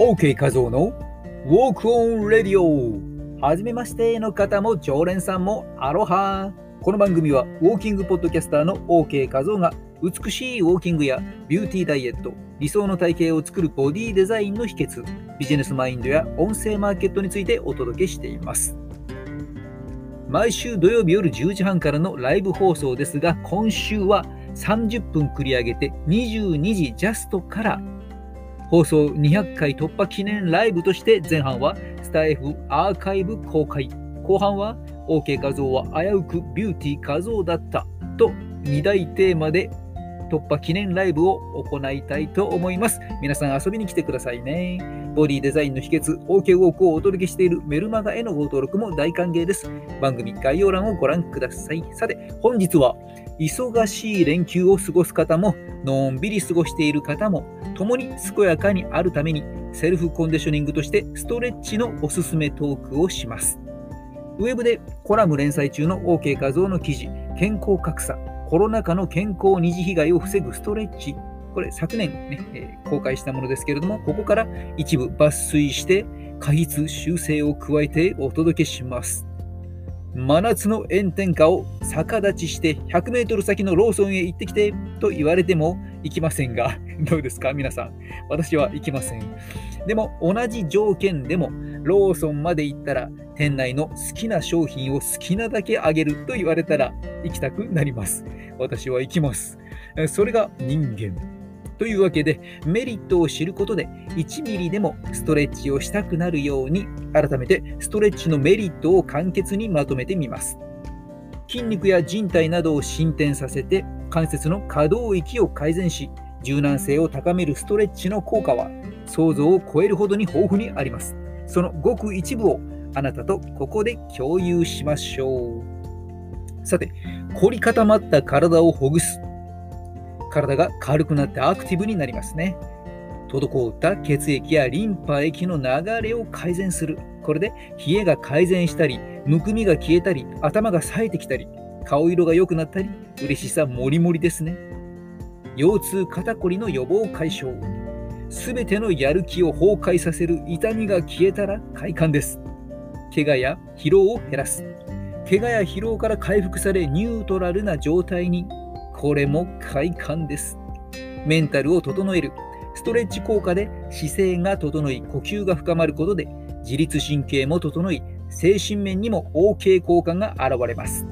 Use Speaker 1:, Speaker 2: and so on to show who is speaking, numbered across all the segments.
Speaker 1: OK 画像の Walk on Radio はじめましての方も常連さんもアロハ。この番組はウォーキングポッドキャスターの OK 画像が美しいウォーキングやビューティーダイエット理想の体型を作るボディデザインの秘訣ビジネスマインドや音声マーケットについてお届けしています。毎週土曜日夜10時半からのライブ放送ですが今週は30分繰り上げて22時ジャストから放送200回突破記念ライブとして前半はスタイフアーカイブ公開後半は OK 画像は危うくビューティー画像だったと2大テーマで突破記念ライブを行いたいと思います。皆さん遊びに来てくださいね。ボディデザインの秘訣、OK ウォークをお届けしているメルマガへのご登録も大歓迎です。番組概要欄をご覧ください。さて、本日は忙しい連休を過ごす方も、のんびり過ごしている方も、共に健やかにあるために、セルフコンディショニングとしてストレッチのおすすめトークをします。ウェブでコラム連載中の OK 画像の記事、健康格差、コロナ禍の健康二次被害を防ぐストレッチ。これ昨年ね、えー、公開したものですけれども、ここから一部抜粋して、過筆修正を加えてお届けします。真夏の炎天下を逆立ちして100メートル先のローソンへ行ってきてと言われても行きませんが、どうですか皆さん。私は行きません。でも同じ条件でもローソンまで行ったら店内の好きな商品を好きなだけあげると言われたら行きたくなります。私は行きます。それが人間。というわけで、メリットを知ることで、1ミリでもストレッチをしたくなるように、改めてストレッチのメリットを簡潔にまとめてみます。筋肉や人体などを進展させて、関節の可動域を改善し、柔軟性を高めるストレッチの効果は、想像を超えるほどに豊富にあります。そのごく一部をあなたとここで共有しましょう。さて、凝り固まった体をほぐす体が軽くなってアクティブになりますね。滞った血液やリンパ液の流れを改善する。これで冷えが改善したり、むくみが消えたり、頭が冴えてきたり、顔色が良くなったり、嬉しさもりもりですね。腰痛肩こりの予防解消。すべてのやる気を崩壊させる痛みが消えたら快感です。怪我や疲労を減らす。怪我や疲労から回復されニュートラルな状態にこれも快感です。メンタルを整える。ストレッチ効果で姿勢が整い、呼吸が深まることで自律神経も整い、精神面にも OK 効果が現れます。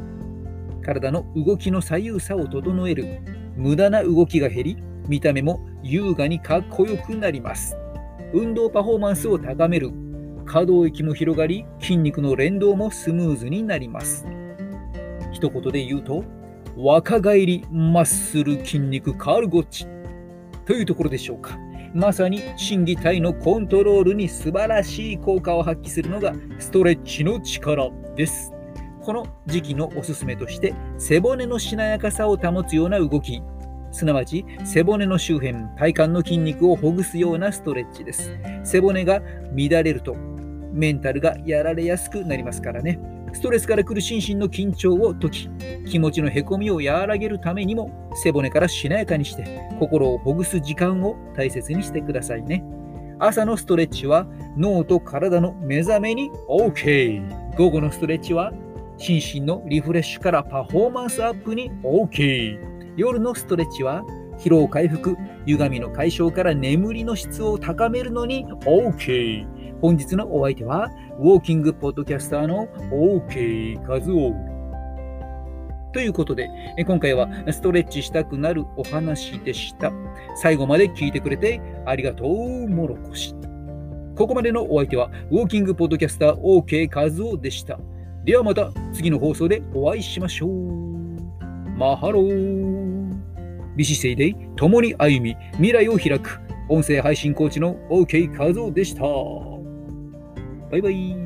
Speaker 1: 体の動きの左右差を整える。無駄な動きが減り、見た目も優雅にかっこよくなります。運動パフォーマンスを高める。可動域も広がり、筋肉の連動もスムーズになります。一言で言うと、若返りマッスル筋肉カールゴッチというところでしょうか。まさに心技体のコントロールに素晴らしい効果を発揮するのがストレッチの力です。この時期のおすすめとして背骨のしなやかさを保つような動き、すなわち背骨の周辺、体幹の筋肉をほぐすようなストレッチです。背骨が乱れるとメンタルがやられやすくなりますからね。ストレスから来る心身の緊張を解き、気持ちのへこみを和らげるためにも、背骨からしなやかにして、心をほぐす時間を大切にしてくださいね。朝のストレッチは脳と体の目覚めに OK。午後のストレッチは心身のリフレッシュからパフォーマンスアップに OK。夜のストレッチは疲労回復、歪みの解消から眠りの質を高めるのに OK。本日のお相手は、ウォーキングポッドキャスターの OK カズオ。ということで、今回はストレッチしたくなるお話でした。最後まで聞いてくれてありがとう、もろこし。ここまでのお相手は、ウォーキングポッドキャスター OK カズオでした。ではまた次の放送でお会いしましょう。マハロー。美姿勢で共に歩み、未来を開く、音声配信コーチの OK カズオでした。バイバイ。